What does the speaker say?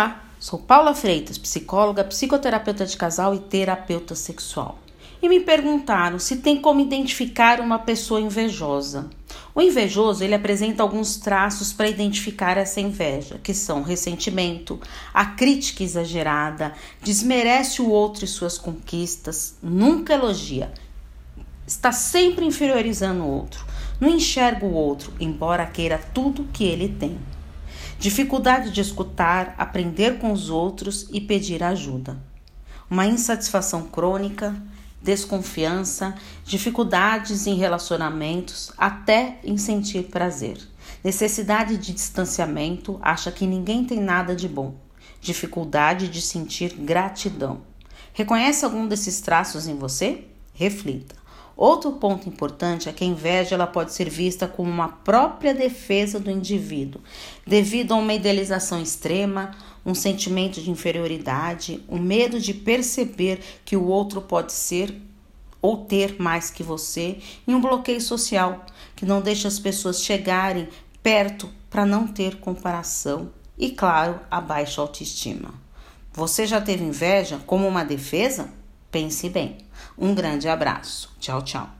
Olá, sou Paula Freitas, psicóloga, psicoterapeuta de casal e terapeuta sexual. E me perguntaram se tem como identificar uma pessoa invejosa. O invejoso, ele apresenta alguns traços para identificar essa inveja, que são ressentimento, a crítica exagerada, desmerece o outro e suas conquistas, nunca elogia, está sempre inferiorizando o outro, não enxerga o outro, embora queira tudo que ele tem dificuldade de escutar, aprender com os outros e pedir ajuda, uma insatisfação crônica, desconfiança, dificuldades em relacionamentos, até em sentir prazer, necessidade de distanciamento, acha que ninguém tem nada de bom, dificuldade de sentir gratidão. Reconhece algum desses traços em você? Reflita. Outro ponto importante é que a inveja ela pode ser vista como uma própria defesa do indivíduo, devido a uma idealização extrema, um sentimento de inferioridade, o um medo de perceber que o outro pode ser ou ter mais que você, e um bloqueio social que não deixa as pessoas chegarem perto para não ter comparação e, claro, a baixa autoestima. Você já teve inveja como uma defesa? Pense bem. Um grande abraço. Tchau, tchau.